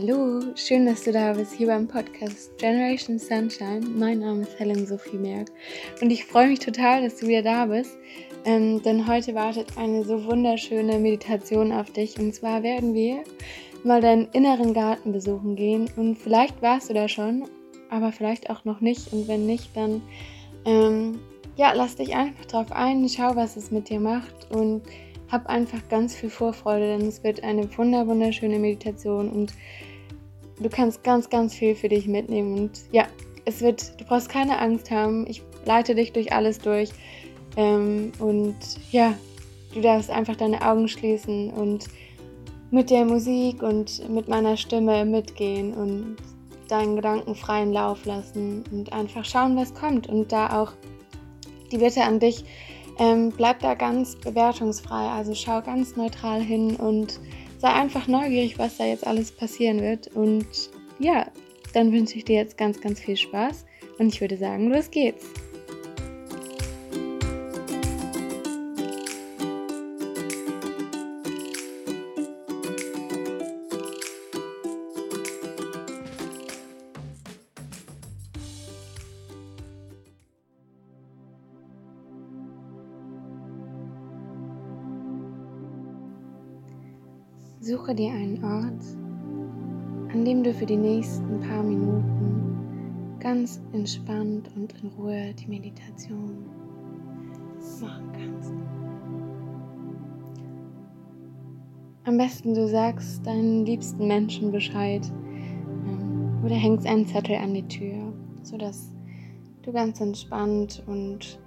Hallo, schön, dass du da bist hier beim Podcast Generation Sunshine. Mein Name ist Helen Sophie Merck und ich freue mich total, dass du wieder da bist, ähm, denn heute wartet eine so wunderschöne Meditation auf dich und zwar werden wir mal deinen inneren Garten besuchen gehen und vielleicht warst du da schon, aber vielleicht auch noch nicht und wenn nicht, dann ähm, ja, lass dich einfach drauf ein, schau, was es mit dir macht und hab einfach ganz viel Vorfreude, denn es wird eine wunder wunderschöne Meditation und du kannst ganz, ganz viel für dich mitnehmen. Und ja, es wird, du brauchst keine Angst haben. Ich leite dich durch alles durch. Ähm, und ja, du darfst einfach deine Augen schließen und mit der Musik und mit meiner Stimme mitgehen und deinen Gedanken freien Lauf lassen und einfach schauen, was kommt. Und da auch die Bitte an dich, ähm, bleib da ganz bewertungsfrei, also schau ganz neutral hin und sei einfach neugierig, was da jetzt alles passieren wird. Und ja, dann wünsche ich dir jetzt ganz, ganz viel Spaß und ich würde sagen, los geht's. Suche dir einen Ort, an dem du für die nächsten paar Minuten ganz entspannt und in Ruhe die Meditation machen kannst. Am besten du sagst deinen liebsten Menschen Bescheid ähm, oder hängst einen Zettel an die Tür, sodass du ganz entspannt und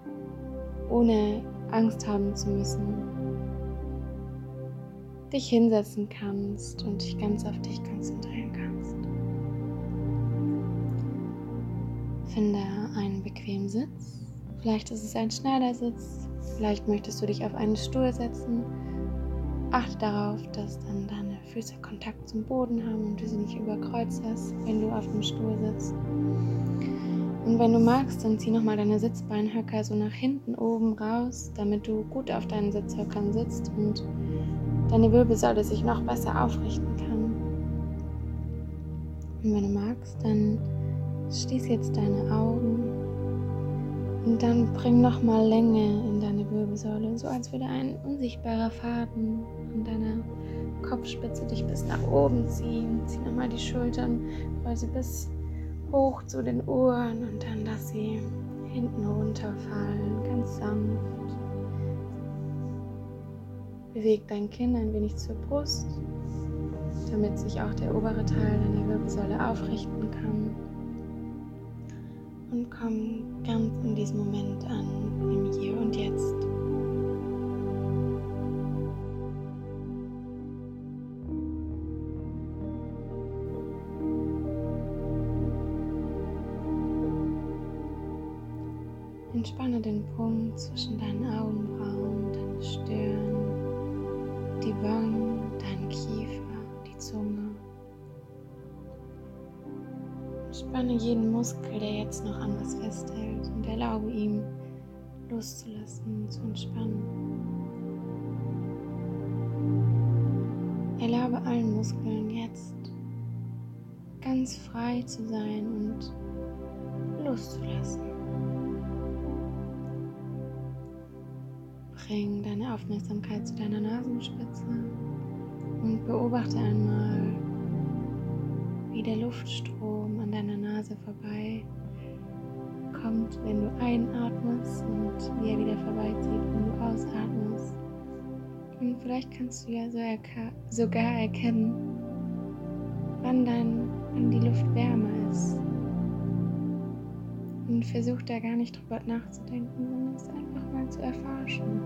ohne Angst haben zu müssen dich hinsetzen kannst und dich ganz auf dich konzentrieren kannst. Finde einen bequemen Sitz. Vielleicht ist es ein Schneidersitz. Vielleicht möchtest du dich auf einen Stuhl setzen. Achte darauf, dass dann deine Füße Kontakt zum Boden haben und du sie nicht überkreuzest, wenn du auf dem Stuhl sitzt. Und wenn du magst, dann zieh nochmal deine Sitzbeinhöcker so nach hinten oben raus, damit du gut auf deinen Sitzhöckern sitzt und deine Wirbelsäule sich noch besser aufrichten kann. Und wenn du magst, dann schließ jetzt deine Augen und dann bring noch mal Länge in deine Wirbelsäule, so als würde ein unsichtbarer Faden an deiner Kopfspitze dich bis nach oben ziehen. Zieh nochmal die Schultern, roll sie bis hoch zu den Ohren und dann lass sie hinten runterfallen, ganz sanft. Beweg dein Kinn ein wenig zur Brust, damit sich auch der obere Teil deiner Wirbelsäule aufrichten kann. Und komm ganz in diesem Moment an, im Hier und Jetzt. Spanne jeden Muskel, der jetzt noch an was festhält und erlaube ihm loszulassen, zu entspannen. Erlaube allen Muskeln jetzt ganz frei zu sein und loszulassen. Bring deine Aufmerksamkeit zu deiner Nasenspitze und beobachte einmal, wie der Luftstrom Nase vorbei kommt, wenn du einatmest und wie er wieder vorbeizieht, wenn du ausatmest. Und vielleicht kannst du ja so erka sogar erkennen, wann, dein, wann die Luft wärmer ist. Und versuch da gar nicht drüber nachzudenken, sondern es einfach mal zu erforschen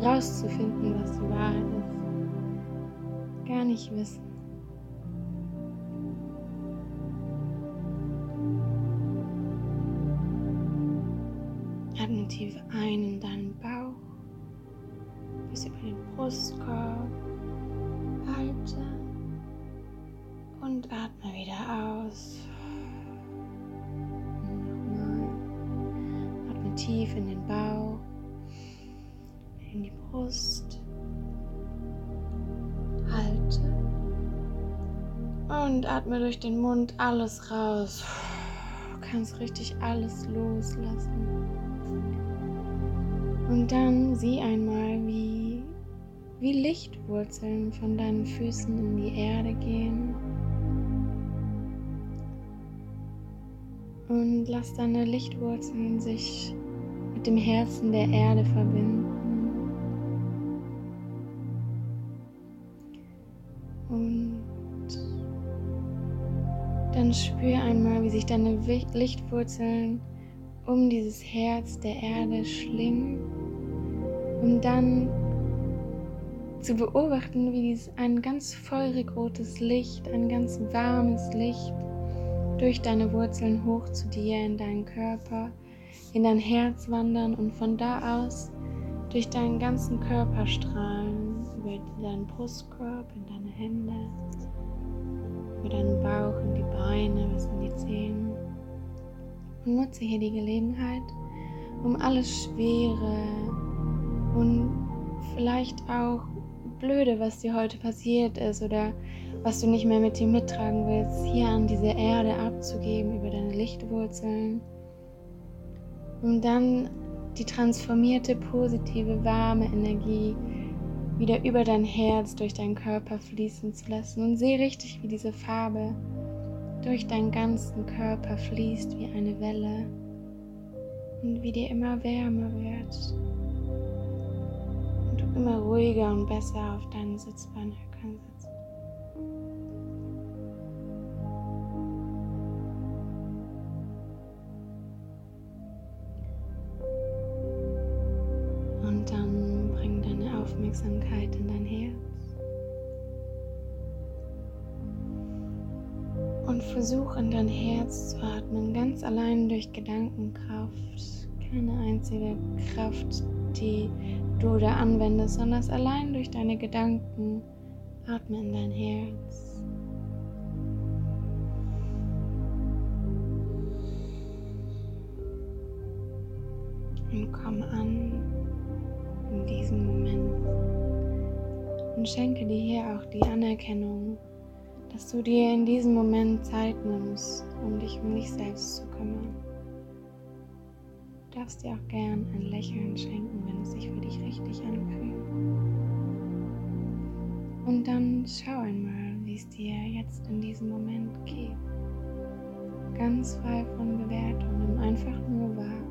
rauszufinden, was die Wahrheit ist. Gar nicht wissen. Tief ein in deinen Bauch, bis über den Brustkorb. Halte und atme wieder aus. Nochmal. Atme tief in den Bauch in die Brust. Halte Und atme durch den Mund alles raus. Du kannst richtig alles loslassen. Und dann sieh einmal, wie, wie Lichtwurzeln von deinen Füßen in die Erde gehen. Und lass deine Lichtwurzeln sich mit dem Herzen der Erde verbinden. Und dann spür einmal, wie sich deine Lichtwurzeln um dieses Herz der Erde schlingen, um dann zu beobachten, wie dies ein ganz feurig rotes Licht, ein ganz warmes Licht durch deine Wurzeln hoch zu dir in deinen Körper, in dein Herz wandern und von da aus durch deinen ganzen Körper strahlen, über deinen Brustkorb, in deine Hände, über deinen Bauch, in die Beine, bis in die Zähne. Und nutze hier die Gelegenheit, um alles Schwere und vielleicht auch Blöde, was dir heute passiert ist oder was du nicht mehr mit dir mittragen willst, hier an diese Erde abzugeben über deine Lichtwurzeln, um dann die transformierte, positive, warme Energie wieder über dein Herz, durch deinen Körper fließen zu lassen. Und sehe richtig, wie diese Farbe durch deinen ganzen Körper fließt wie eine Welle. Und wie dir immer wärmer wird immer ruhiger und besser auf deinen Sitzbeinhöckern sitzt. Durch Gedankenkraft. Keine einzige Kraft, die du da anwendest, sondern allein durch deine Gedanken. Atme in dein Herz. Und komm an in diesem Moment und schenke dir hier auch die Anerkennung, dass du dir in diesem Moment Zeit nimmst, um dich um dich selbst zu kümmern. Du darfst dir auch gern ein Lächeln schenken, wenn es sich für dich richtig anfühlt. Und dann schau einmal, wie es dir jetzt in diesem Moment geht. Ganz frei von Bewertungen, einfach nur wahr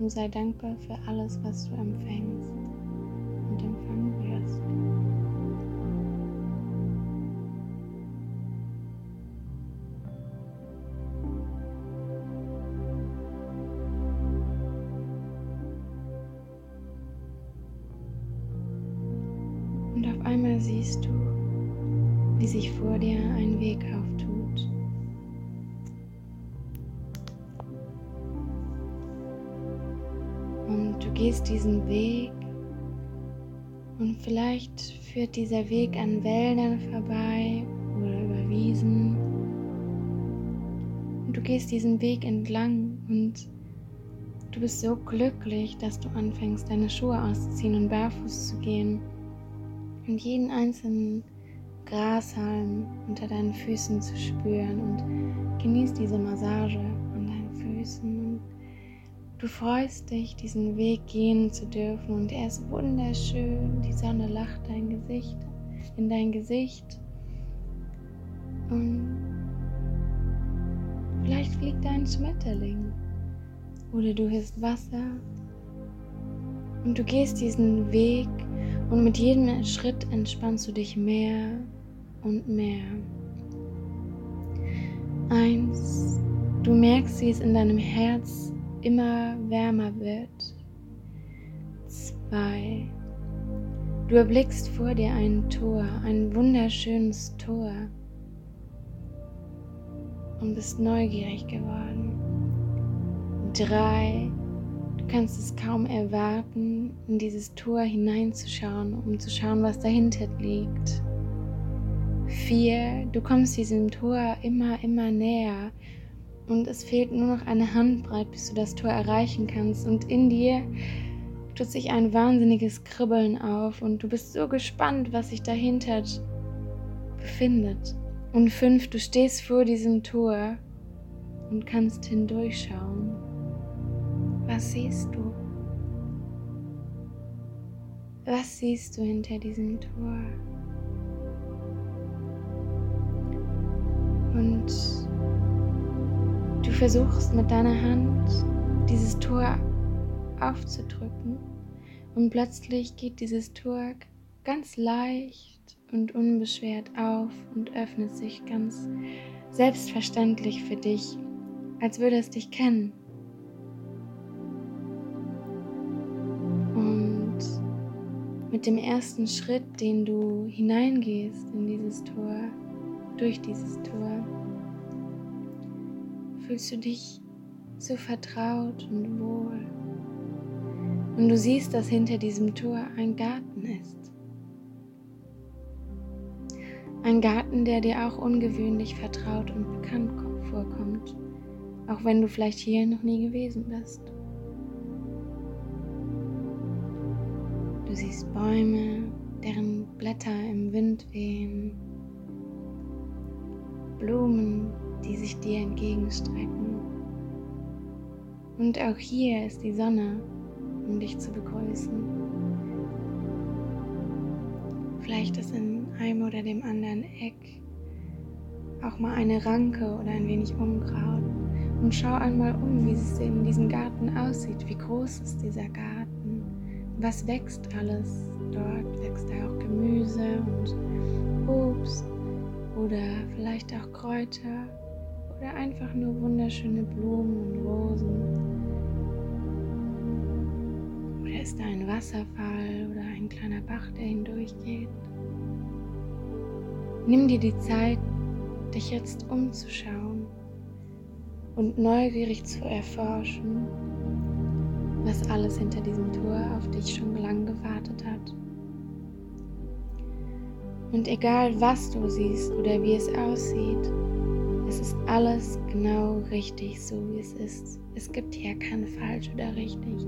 und sei dankbar für alles, was du empfängst und empfangen wirst. Gehst diesen Weg und vielleicht führt dieser Weg an Wäldern vorbei oder über Wiesen. Und du gehst diesen Weg entlang und du bist so glücklich, dass du anfängst, deine Schuhe auszuziehen und barfuß zu gehen und jeden einzelnen Grashalm unter deinen Füßen zu spüren und genießt diese Massage an deinen Füßen Du freust dich, diesen Weg gehen zu dürfen und er ist wunderschön. Die Sonne lacht dein Gesicht, in dein Gesicht. Und vielleicht fliegt ein Schmetterling oder du hörst Wasser und du gehst diesen Weg und mit jedem Schritt entspannst du dich mehr und mehr. Eins, du merkst, wie es in deinem Herz immer wärmer wird. Zwei. Du erblickst vor dir ein Tor, ein wunderschönes Tor und bist neugierig geworden. Drei. Du kannst es kaum erwarten, in dieses Tor hineinzuschauen, um zu schauen, was dahinter liegt. Vier. Du kommst diesem Tor immer, immer näher und es fehlt nur noch eine Handbreit, bis du das Tor erreichen kannst. Und in dir tut sich ein wahnsinniges Kribbeln auf und du bist so gespannt, was sich dahinter befindet. Und fünf, du stehst vor diesem Tor und kannst hindurchschauen. Was siehst du? Was siehst du hinter diesem Tor? Und du versuchst mit deiner Hand dieses Tor aufzudrücken und plötzlich geht dieses Tor ganz leicht und unbeschwert auf und öffnet sich ganz selbstverständlich für dich, als würde es dich kennen. Und mit dem ersten Schritt, den du hineingehst in dieses Tor, durch dieses Tor, fühlst du dich so vertraut und wohl. Und du siehst, dass hinter diesem Tor ein Garten ist. Ein Garten, der dir auch ungewöhnlich vertraut und bekannt vorkommt, auch wenn du vielleicht hier noch nie gewesen bist. Du siehst Bäume, deren Blätter im Wind wehen, Blumen, die sich dir entgegenstrecken. Und auch hier ist die Sonne, um dich zu begrüßen. Vielleicht ist in einem oder dem anderen Eck auch mal eine Ranke oder ein wenig Unkraut. Und schau einmal um, wie es in diesem Garten aussieht. Wie groß ist dieser Garten? Was wächst alles dort? Wächst da auch Gemüse und Obst oder vielleicht auch Kräuter oder einfach nur wunderschöne Blumen und Rosen? Oder ist da ein Wasserfall oder ein kleiner Bach, der hindurchgeht? Nimm dir die Zeit, dich jetzt umzuschauen und neugierig zu erforschen, was alles hinter diesem Tor auf dich schon lang gewartet hat. Und egal was du siehst oder wie es aussieht, es ist alles genau richtig so, wie es ist. Es gibt hier kein falsch oder richtig.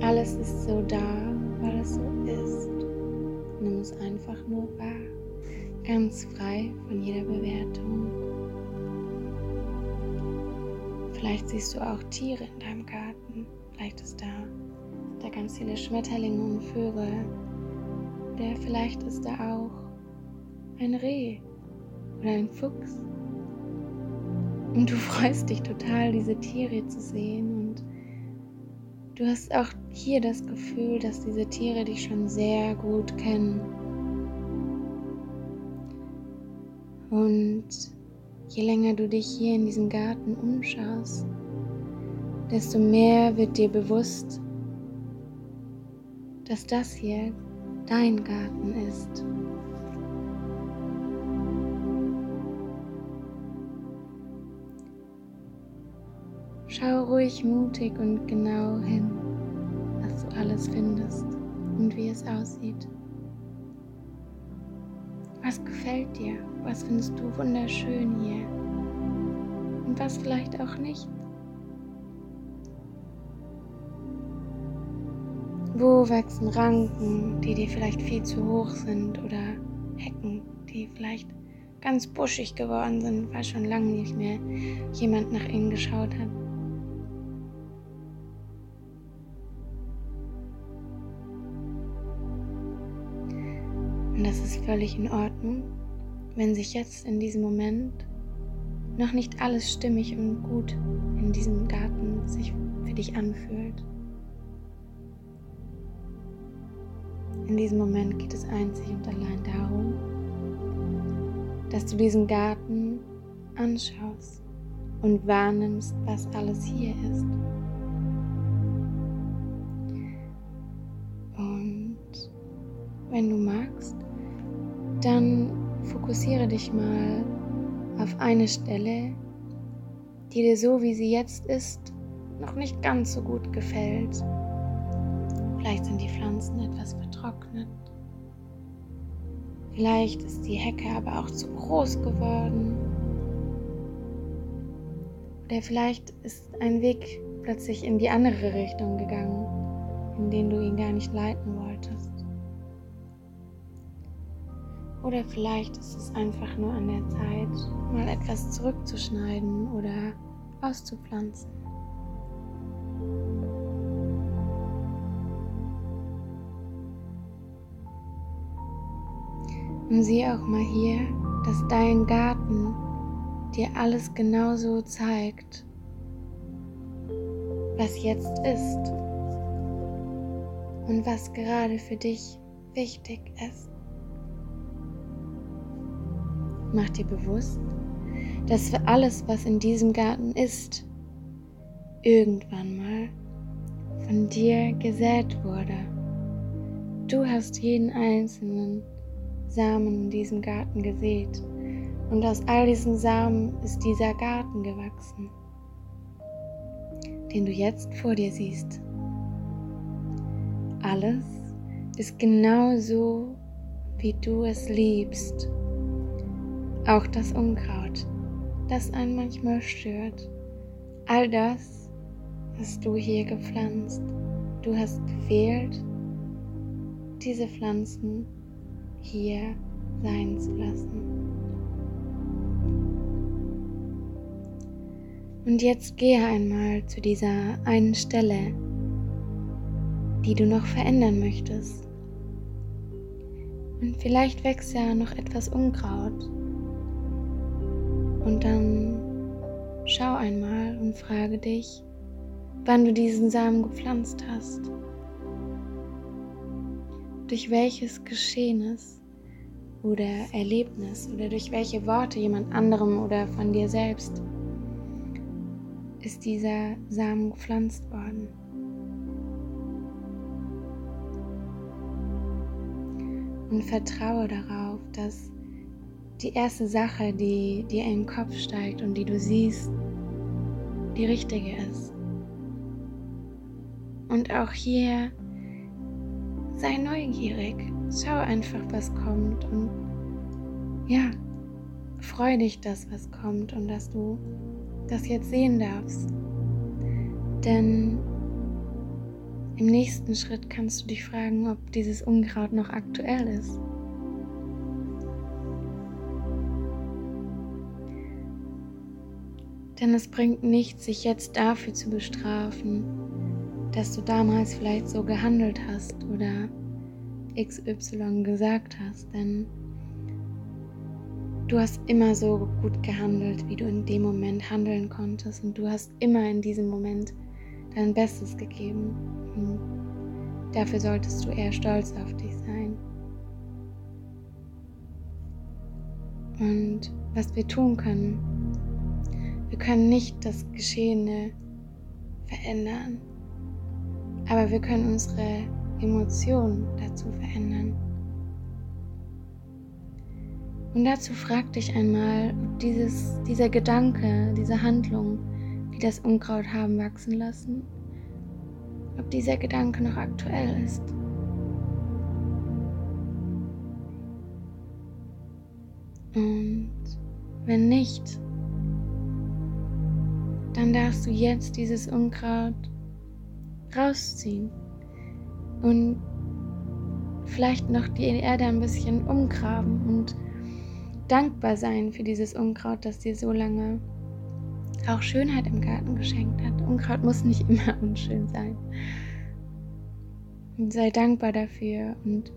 Alles ist so da, weil es so ist. Nimm es einfach nur wahr ganz frei von jeder Bewertung. Vielleicht siehst du auch Tiere in deinem Garten. Vielleicht ist da, da ganz viele Schmetterlinge und Vögel. Oder vielleicht ist da auch ein Reh oder ein Fuchs. Und du freust dich total, diese Tiere zu sehen. Und du hast auch hier das Gefühl, dass diese Tiere dich schon sehr gut kennen Und je länger du dich hier in diesem Garten umschaust, desto mehr wird dir bewusst, dass das hier dein Garten ist. Schau ruhig mutig und genau hin, was du alles findest und wie es aussieht. Was gefällt dir? Was findest du wunderschön hier? Und was vielleicht auch nicht? Wo wachsen Ranken, die dir vielleicht viel zu hoch sind oder Hecken, die vielleicht ganz buschig geworden sind, weil schon lange nicht mehr jemand nach ihnen geschaut hat? Das ist völlig in Ordnung, wenn sich jetzt in diesem Moment noch nicht alles stimmig und gut in diesem Garten sich für dich anfühlt. In diesem Moment geht es einzig und allein darum, dass du diesen Garten anschaust und wahrnimmst, was alles hier ist. Und wenn du magst, dann fokussiere dich mal auf eine Stelle, die dir so wie sie jetzt ist, noch nicht ganz so gut gefällt. Vielleicht sind die Pflanzen etwas vertrocknet. Vielleicht ist die Hecke aber auch zu groß geworden. Oder vielleicht ist ein Weg plötzlich in die andere Richtung gegangen, in den du ihn gar nicht leiten wolltest. Oder vielleicht ist es einfach nur an der Zeit, mal etwas zurückzuschneiden oder auszupflanzen. Und sieh auch mal hier, dass dein Garten dir alles genauso zeigt, was jetzt ist und was gerade für dich wichtig ist. Mach dir bewusst, dass für alles, was in diesem Garten ist, irgendwann mal von dir gesät wurde. Du hast jeden einzelnen Samen in diesem Garten gesät und aus all diesen Samen ist dieser Garten gewachsen, den du jetzt vor dir siehst. Alles ist genau so, wie du es liebst. Auch das Unkraut, das einen manchmal stört. All das hast du hier gepflanzt. Du hast gewählt, diese Pflanzen hier sein zu lassen. Und jetzt gehe einmal zu dieser einen Stelle, die du noch verändern möchtest. Und vielleicht wächst ja noch etwas Unkraut. Und dann schau einmal und frage dich, wann du diesen Samen gepflanzt hast. Durch welches Geschehnis oder Erlebnis oder durch welche Worte jemand anderem oder von dir selbst ist dieser Samen gepflanzt worden. Und vertraue darauf, dass die erste Sache, die dir in den Kopf steigt und die du siehst, die richtige ist. Und auch hier sei neugierig, schau einfach, was kommt und ja, freu dich, dass was kommt und dass du das jetzt sehen darfst. Denn im nächsten Schritt kannst du dich fragen, ob dieses Unkraut noch aktuell ist. Denn es bringt nichts, sich jetzt dafür zu bestrafen, dass du damals vielleicht so gehandelt hast oder XY gesagt hast, denn du hast immer so gut gehandelt, wie du in dem Moment handeln konntest und du hast immer in diesem Moment dein Bestes gegeben. Und dafür solltest du eher stolz auf dich sein. Und was wir tun können, können nicht das Geschehene verändern, aber wir können unsere Emotionen dazu verändern. Und dazu frag dich einmal, ob dieses, dieser Gedanke, diese Handlung, die das Unkraut haben wachsen lassen, ob dieser Gedanke noch aktuell ist. Und wenn nicht, dann darfst du jetzt dieses Unkraut rausziehen und vielleicht noch die Erde ein bisschen umgraben und dankbar sein für dieses Unkraut, das dir so lange auch Schönheit im Garten geschenkt hat. Unkraut muss nicht immer unschön sein. Und sei dankbar dafür und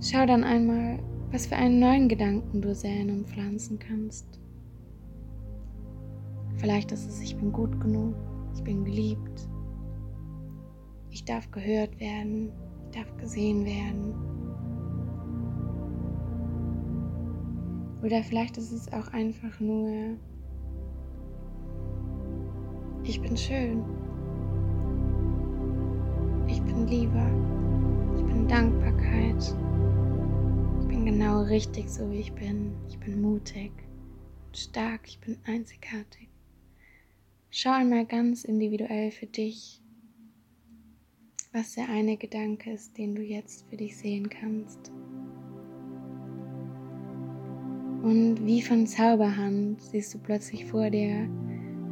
schau dann einmal, was für einen neuen Gedanken du säen und pflanzen kannst. Vielleicht ist es, ich bin gut genug, ich bin geliebt, ich darf gehört werden, ich darf gesehen werden. Oder vielleicht ist es auch einfach nur, ich bin schön, ich bin Liebe, ich bin Dankbarkeit, ich bin genau richtig so wie ich bin, ich bin mutig, stark, ich bin einzigartig. Schau einmal ganz individuell für dich, was der eine Gedanke ist, den du jetzt für dich sehen kannst. Und wie von Zauberhand siehst du plötzlich vor dir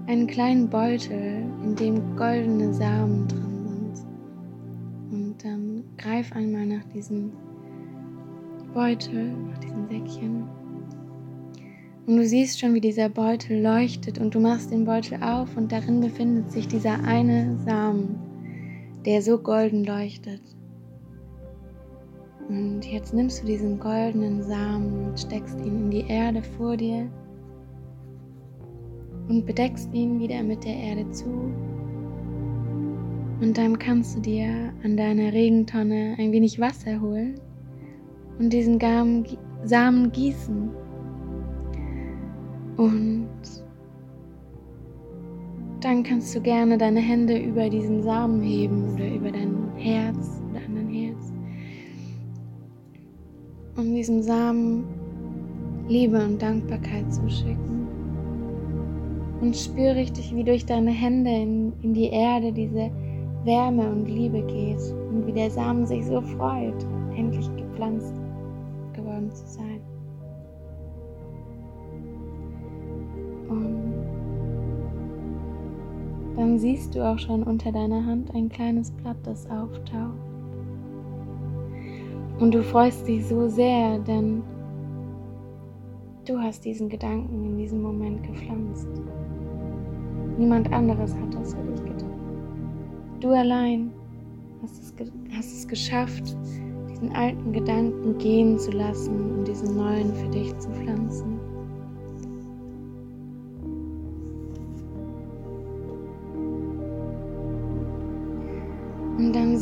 einen kleinen Beutel, in dem goldene Samen drin sind. Und dann greif einmal nach diesem Beutel, nach diesem Säckchen. Und du siehst schon, wie dieser Beutel leuchtet und du machst den Beutel auf und darin befindet sich dieser eine Samen, der so golden leuchtet. Und jetzt nimmst du diesen goldenen Samen und steckst ihn in die Erde vor dir und bedeckst ihn wieder mit der Erde zu. Und dann kannst du dir an deiner Regentonne ein wenig Wasser holen und diesen Samen gießen. Und dann kannst du gerne deine Hände über diesen Samen heben oder über dein Herz oder an dein Herz. Um diesem Samen Liebe und Dankbarkeit zu schicken. Und spür richtig, wie durch deine Hände in, in die Erde diese Wärme und Liebe geht und wie der Samen sich so freut, endlich gepflanzt geworden zu sein. Und dann siehst du auch schon unter deiner Hand ein kleines Blatt, das auftaucht. Und du freust dich so sehr, denn du hast diesen Gedanken in diesem Moment gepflanzt. Niemand anderes hat das für dich getan. Du allein hast es, hast es geschafft, diesen alten Gedanken gehen zu lassen und diesen neuen für dich zu pflanzen.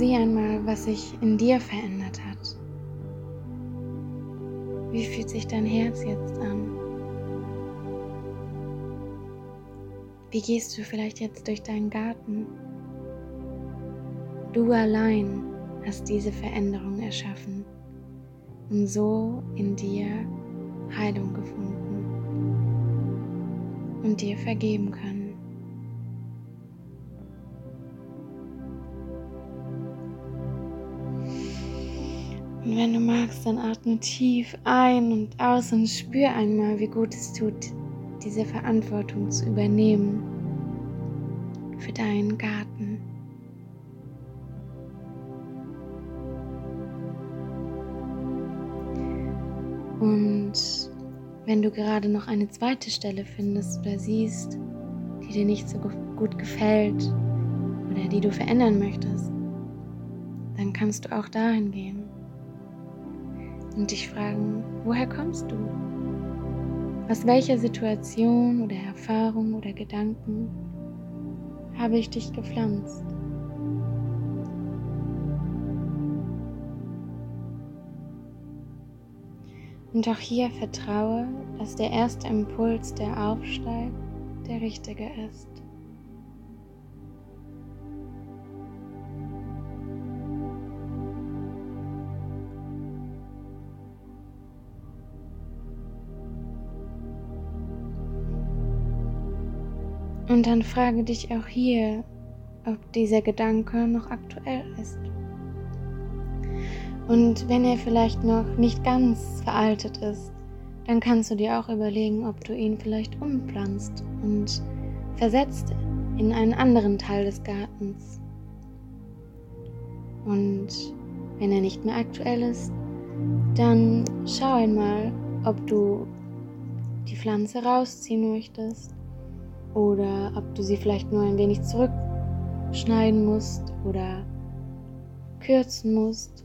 Sieh einmal, was sich in dir verändert hat. Wie fühlt sich dein Herz jetzt an? Wie gehst du vielleicht jetzt durch deinen Garten? Du allein hast diese Veränderung erschaffen und so in dir Heilung gefunden und dir vergeben können. Und wenn du magst, dann atme tief ein und aus und spür einmal, wie gut es tut, diese Verantwortung zu übernehmen für deinen Garten. Und wenn du gerade noch eine zweite Stelle findest oder siehst, die dir nicht so gut gefällt oder die du verändern möchtest, dann kannst du auch dahin gehen und dich fragen, woher kommst du? Aus welcher Situation oder Erfahrung oder Gedanken habe ich dich gepflanzt? Und auch hier vertraue, dass der erste Impuls, der aufsteigt, der richtige ist. Und dann frage dich auch hier, ob dieser Gedanke noch aktuell ist. Und wenn er vielleicht noch nicht ganz veraltet ist, dann kannst du dir auch überlegen, ob du ihn vielleicht umpflanzt und versetzt in einen anderen Teil des Gartens. Und wenn er nicht mehr aktuell ist, dann schau einmal, ob du die Pflanze rausziehen möchtest oder ob du sie vielleicht nur ein wenig zurückschneiden musst oder kürzen musst.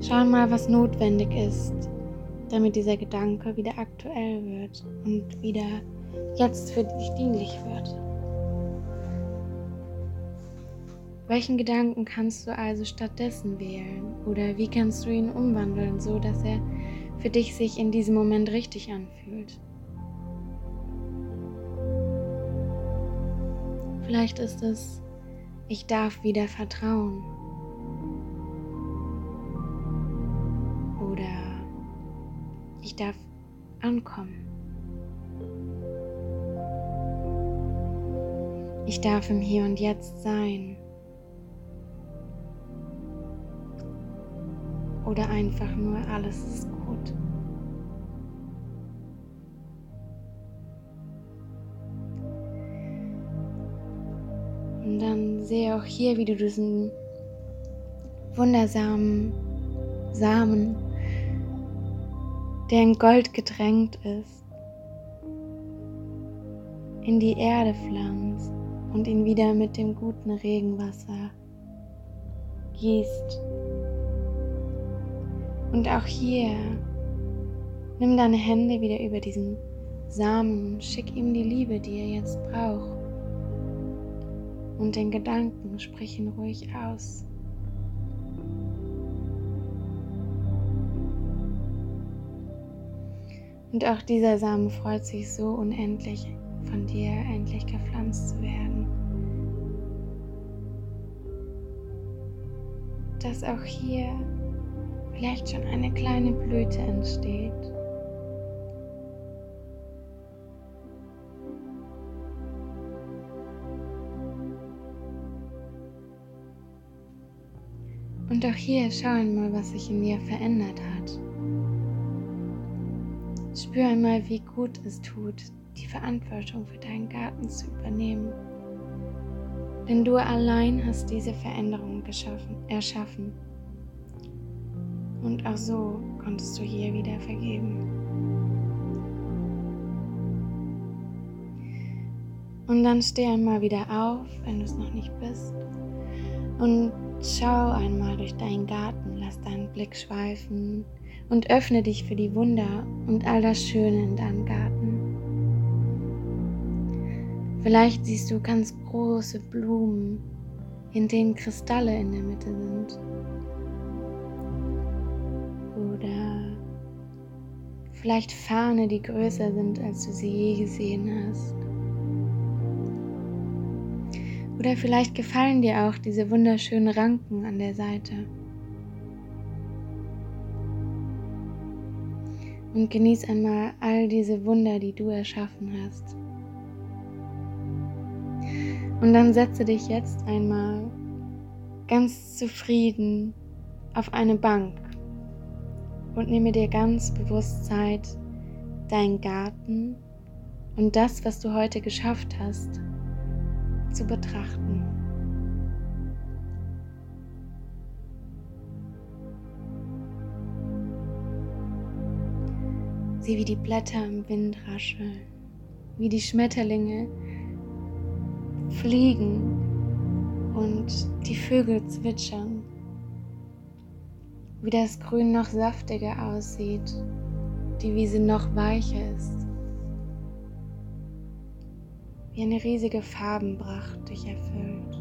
Schau mal, was notwendig ist, damit dieser Gedanke wieder aktuell wird und wieder jetzt für dich dienlich wird. Welchen Gedanken kannst du also stattdessen wählen? Oder wie kannst du ihn umwandeln, so dass er für dich sich in diesem Moment richtig anfühlt? Vielleicht ist es, ich darf wieder vertrauen. Oder ich darf ankommen. Ich darf im Hier und Jetzt sein. Oder einfach nur alles ist gut. Und dann sehe auch hier, wie du diesen wundersamen Samen, der in Gold gedrängt ist, in die Erde pflanzt und ihn wieder mit dem guten Regenwasser gießt. Und auch hier nimm deine Hände wieder über diesen Samen schick ihm die Liebe, die er jetzt braucht. Und den Gedanken sprich ihn ruhig aus. Und auch dieser Samen freut sich so unendlich, von dir endlich gepflanzt zu werden. Dass auch hier vielleicht schon eine kleine Blüte entsteht. Und auch hier schau einmal, was sich in dir verändert hat. Spür einmal, wie gut es tut, die Verantwortung für deinen Garten zu übernehmen. Denn du allein hast diese Veränderung geschaffen, erschaffen. Und auch so konntest du hier wieder vergeben. Und dann steh einmal wieder auf, wenn du es noch nicht bist. Und schau einmal durch deinen Garten, lass deinen Blick schweifen und öffne dich für die Wunder und all das Schöne in deinem Garten. Vielleicht siehst du ganz große Blumen, in denen Kristalle in der Mitte sind. Oder vielleicht Fahne, die größer sind, als du sie je gesehen hast. Oder vielleicht gefallen dir auch diese wunderschönen Ranken an der Seite. Und genieß einmal all diese Wunder, die du erschaffen hast. Und dann setze dich jetzt einmal ganz zufrieden auf eine Bank und nehme dir ganz bewusst Zeit, deinen Garten und das, was du heute geschafft hast, zu betrachten. Sieh, wie die Blätter im Wind rascheln, wie die Schmetterlinge fliegen und die Vögel zwitschern, wie das Grün noch saftiger aussieht, die Wiese noch weicher ist, wie eine riesige Farbenpracht dich erfüllt.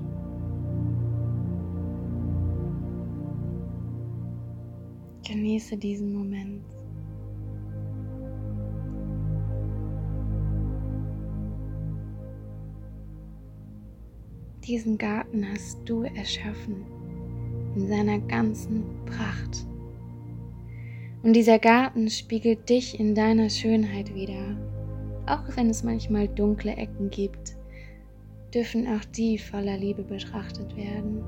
Genieße diesen Moment. Diesen Garten hast du erschaffen in seiner ganzen Pracht. Und dieser Garten spiegelt dich in deiner Schönheit wieder. Auch wenn es manchmal dunkle Ecken gibt, dürfen auch die voller Liebe betrachtet werden.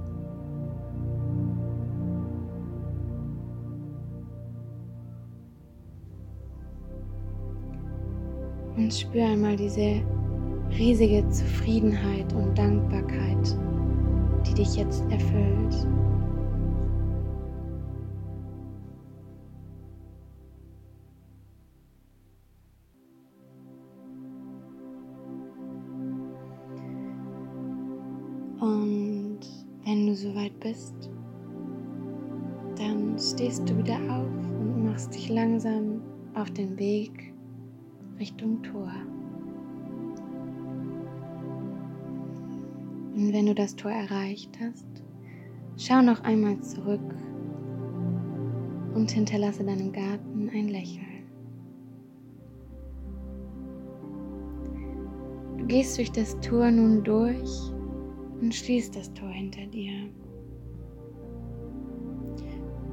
Und spür einmal diese riesige Zufriedenheit und Dankbarkeit, die dich jetzt erfüllt. Bist, dann stehst du wieder auf und machst dich langsam auf den Weg Richtung Tor. Und wenn du das Tor erreicht hast, schau noch einmal zurück und hinterlasse deinem Garten ein Lächeln. Du gehst durch das Tor nun durch und schließt das Tor hinter dir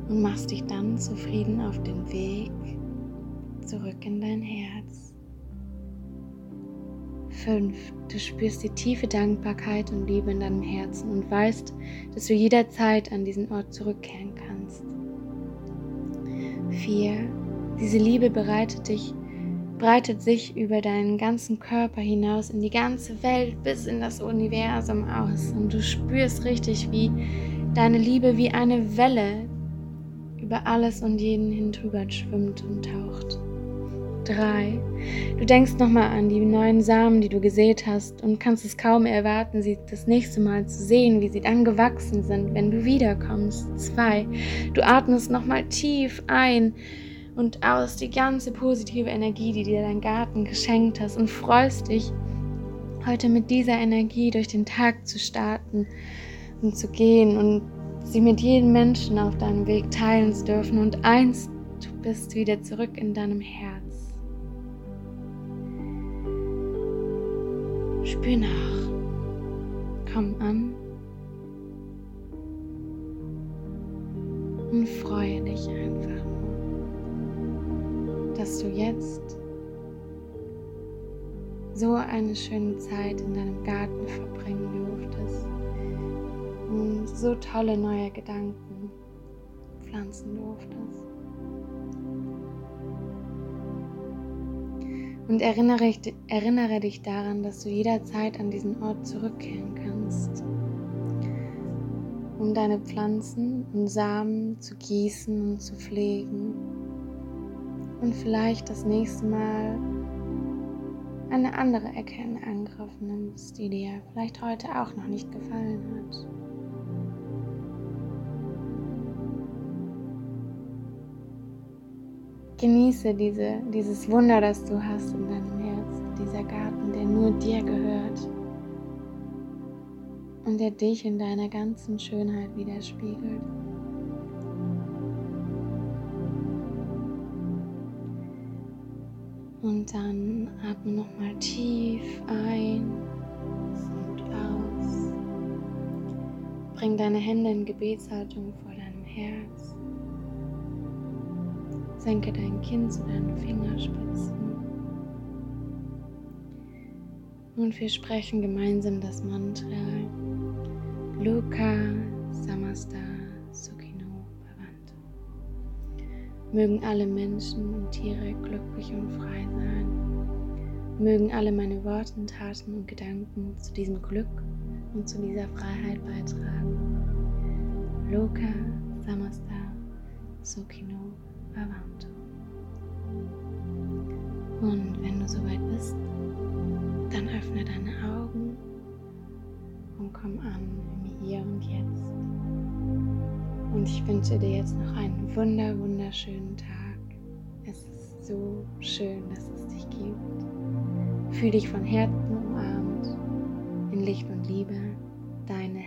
und machst dich dann zufrieden auf den Weg zurück in dein Herz. 5. Du spürst die tiefe Dankbarkeit und Liebe in deinem Herzen und weißt, dass du jederzeit an diesen Ort zurückkehren kannst. 4. Diese Liebe bereitet dich, breitet sich über deinen ganzen Körper hinaus in die ganze Welt bis in das Universum aus und du spürst richtig, wie deine Liebe wie eine Welle über alles und jeden hin drüber schwimmt und taucht. Drei. Du denkst nochmal an die neuen Samen, die du gesät hast und kannst es kaum erwarten, sie das nächste Mal zu sehen, wie sie dann gewachsen sind, wenn du wiederkommst. Zwei. Du atmest nochmal tief ein und aus die ganze positive Energie, die dir dein Garten geschenkt hast und freust dich, heute mit dieser Energie durch den Tag zu starten und zu gehen und sie mit jedem Menschen auf deinem Weg teilen zu dürfen. Und eins, du bist wieder zurück in deinem Herz. Spür nach. Komm an. Und freue dich einfach dass du jetzt so eine schöne Zeit in deinem Garten verbringen durftest und so tolle neue Gedanken pflanzen durftest. Und erinnere, erinnere dich daran, dass du jederzeit an diesen Ort zurückkehren kannst, um deine Pflanzen und Samen zu gießen und zu pflegen. Und vielleicht das nächste Mal eine andere Ecke in Angriff nimmst, die dir vielleicht heute auch noch nicht gefallen hat. Genieße diese, dieses Wunder, das du hast in deinem Herz, dieser Garten, der nur dir gehört und der dich in deiner ganzen Schönheit widerspiegelt. Und dann atme nochmal tief ein und aus. Bring deine Hände in Gebetshaltung vor deinem Herz. Senke dein Kinn zu deinen Fingerspitzen. Und wir sprechen gemeinsam das Mantra Luka Samasta Mögen alle Menschen und Tiere glücklich und frei sein. Mögen alle meine Worte, Taten und Gedanken zu diesem Glück und zu dieser Freiheit beitragen. Loka Samasta Sukino Bhavantu. Und wenn du soweit bist, dann öffne deine Augen und komm an im Hier und Jetzt. Und ich wünsche dir jetzt noch einen wunder, wunderschönen Tag. Es ist so schön, dass es dich gibt. Fühl dich von Herzen umarmt, in Licht und Liebe, deine.